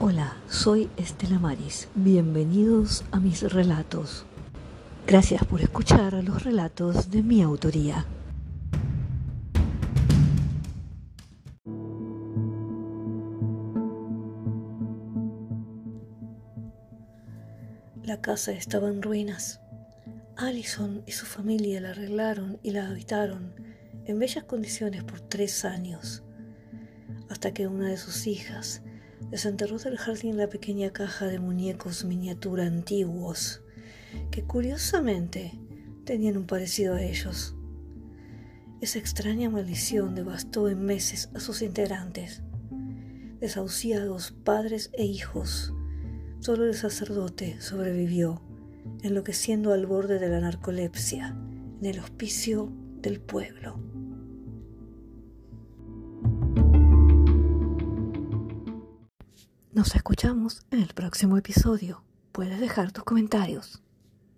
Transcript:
Hola, soy Estela Maris. Bienvenidos a mis relatos. Gracias por escuchar los relatos de mi autoría. La casa estaba en ruinas. Allison y su familia la arreglaron y la habitaron en bellas condiciones por tres años, hasta que una de sus hijas desenterró del jardín la pequeña caja de muñecos miniatura antiguos, que curiosamente tenían un parecido a ellos. Esa extraña maldición devastó en meses a sus integrantes, desahuciados padres e hijos. Solo el sacerdote sobrevivió enloqueciendo al borde de la narcolepsia en el hospicio del pueblo. Nos escuchamos en el próximo episodio. Puedes dejar tus comentarios.